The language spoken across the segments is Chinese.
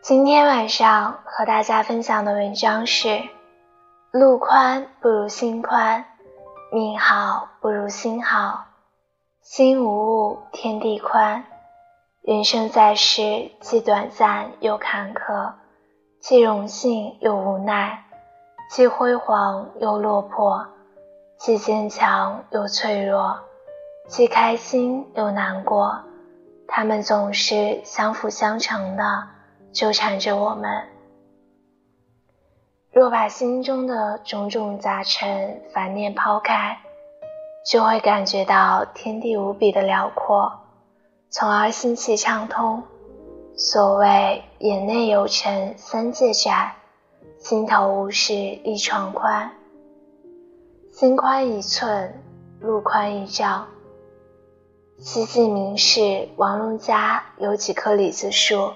今天晚上和大家分享的文章是：路宽不如心宽，命好不如心好。心无物，天地宽。人生在世，既短暂又坎坷，既荣幸又无奈，既辉煌又落魄，既坚强又脆弱，既开心又难过。他们总是相辅相成的。纠缠着我们。若把心中的种种杂陈、烦念抛开，就会感觉到天地无比的辽阔，从而心气畅通。所谓眼内有尘三界窄，心头无事一床宽。心宽一寸，路宽一丈。西晋名士王龙家有几棵李子树。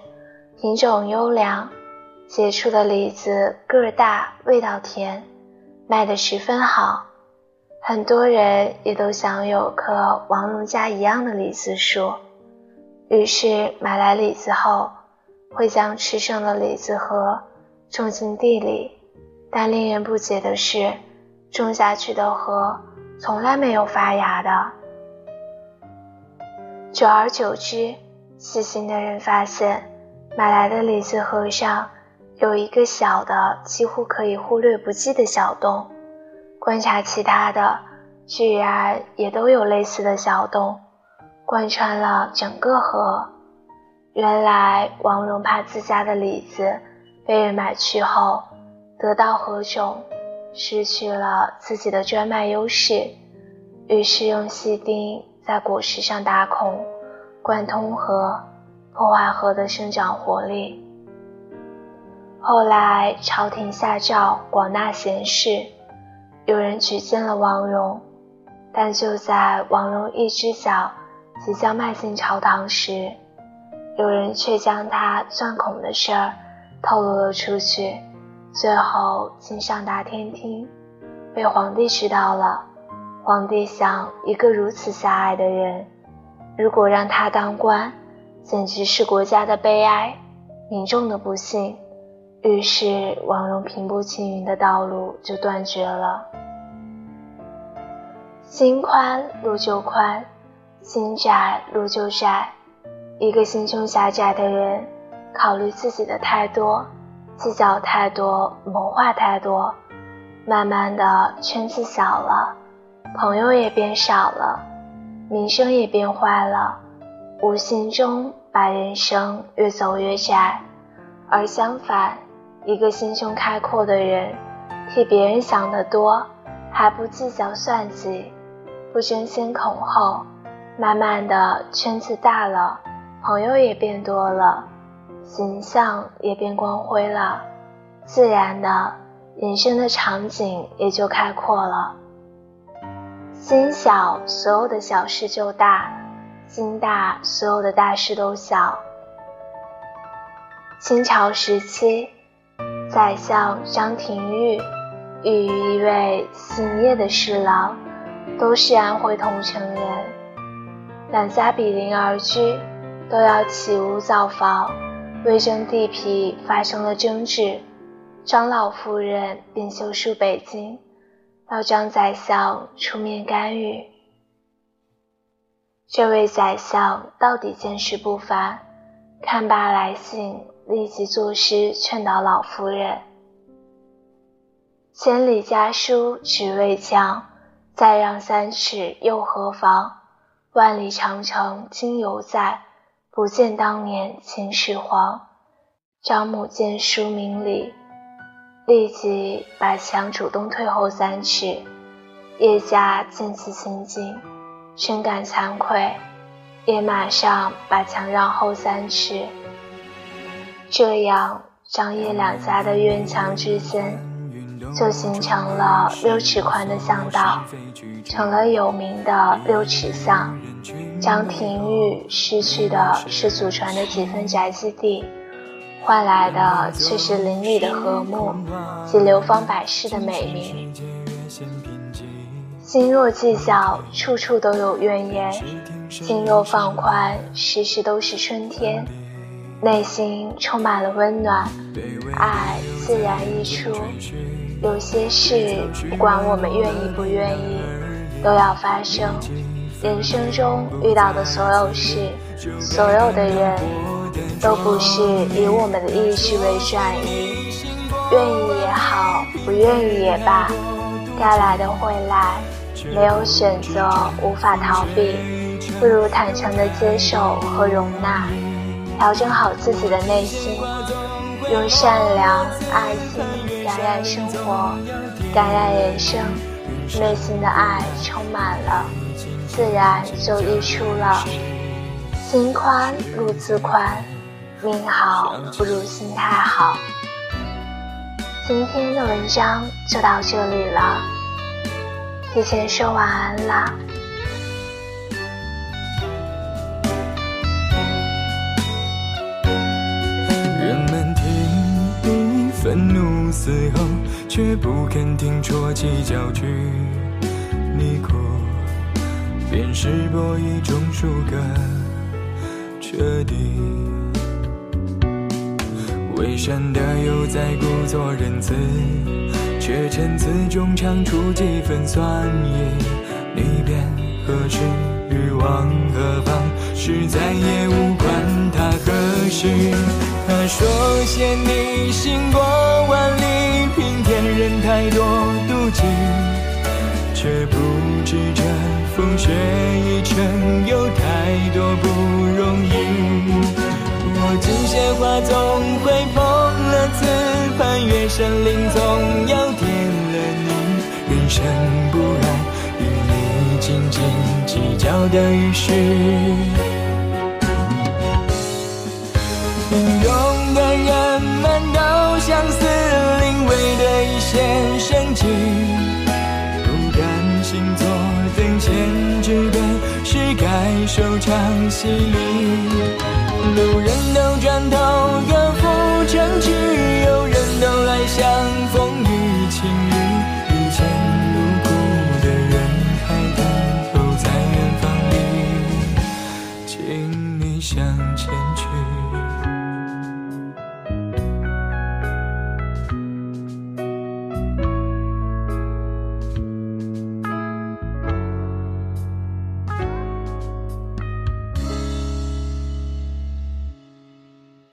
品种优良，结出的李子个儿大，味道甜，卖得十分好。很多人也都想有棵王龙家一样的李子树，于是买来李子后，会将吃剩的李子核种进地里。但令人不解的是，种下去的核从来没有发芽的。久而久之，细心的人发现。买来的李子核上有一个小的，几乎可以忽略不计的小洞。观察其他的，居然也都有类似的小洞，贯穿了整个核。原来王龙怕自家的李子被人买去后得到核种，失去了自己的专卖优势，于是用细钉在果实上打孔，贯通核。破坏核的生长活力。后来朝廷下诏广纳贤士，有人举荐了王戎，但就在王戎一只脚即将迈进朝堂时，有人却将他钻孔的事儿透露了出去，最后竟上达天听，被皇帝知道了。皇帝想，一个如此狭隘的人，如果让他当官，简直是国家的悲哀，民众的不幸。于是，王戎平步青云的道路就断绝了。心宽路就宽，心窄路就窄。一个心胸狭窄的人，考虑自己的太多，计较太多，谋划太多，慢慢的圈子小了，朋友也变少了，名声也变坏了。无形中把人生越走越窄，而相反，一个心胸开阔的人，替别人想得多，还不计较算计，不争先恐后，慢慢的圈子大了，朋友也变多了，形象也变光辉了，自然的，人生的场景也就开阔了。心小，所有的小事就大。心大，所有的大事都小。清朝时期，宰相张廷玉与一位姓叶的侍郎，都是安徽桐城人，两家比邻而居，都要起屋造房，为争地皮发生了争执。张老夫人便修书北京，要张宰相出面干预。这位宰相到底见识不凡，看罢来信，立即作诗劝导老夫人：“千里家书只为将，再让三尺又何妨？万里长城今犹在，不见当年秦始皇。”张母见书明理，立即把墙主动退后三尺。叶家见此情景。深感惭愧，也马上把墙让后三尺。这样，张叶两家的院墙之间就形成了六尺宽的巷道，成了有名的六尺巷。张廷玉失去的是祖传的几分宅基地，换来的却是邻里的和睦及流芳百世的美名。心若计较，处处都有怨言；心若放宽，时时都是春天。内心充满了温暖，爱自然溢出。有些事，不管我们愿意不愿意，都要发生。人生中遇到的所有事，所有的人，都不是以我们的意志为转移。愿意也好，不愿意也罢，该来的会来。没有选择，无法逃避，不如坦诚的接受和容纳，调整好自己的内心，用善良、爱心感染生活，感染人生。内心的爱充满了，自然就溢出了。心宽路自宽，命好不如心态好。今天的文章就到这里了。提前说晚安啦。人们听你愤怒嘶吼，却不肯听啜泣叫屈。你哭，便是博一种输个彻底。伪善的又在故作仁慈。却趁此中尝出几分酸意，你便何时往何方？是再也无关他何时。他说嫌你行过万里，平添人太多妒忌，却不知这风雪一程有太多不容易。我锦鲜花总会碰了刺，攀越山林总要点了你。人生不爱与你斤斤计较的于事。勇的人们都相似，临危的一线生机。不甘心做等闲之辈，是该收场戏里。路人都转头。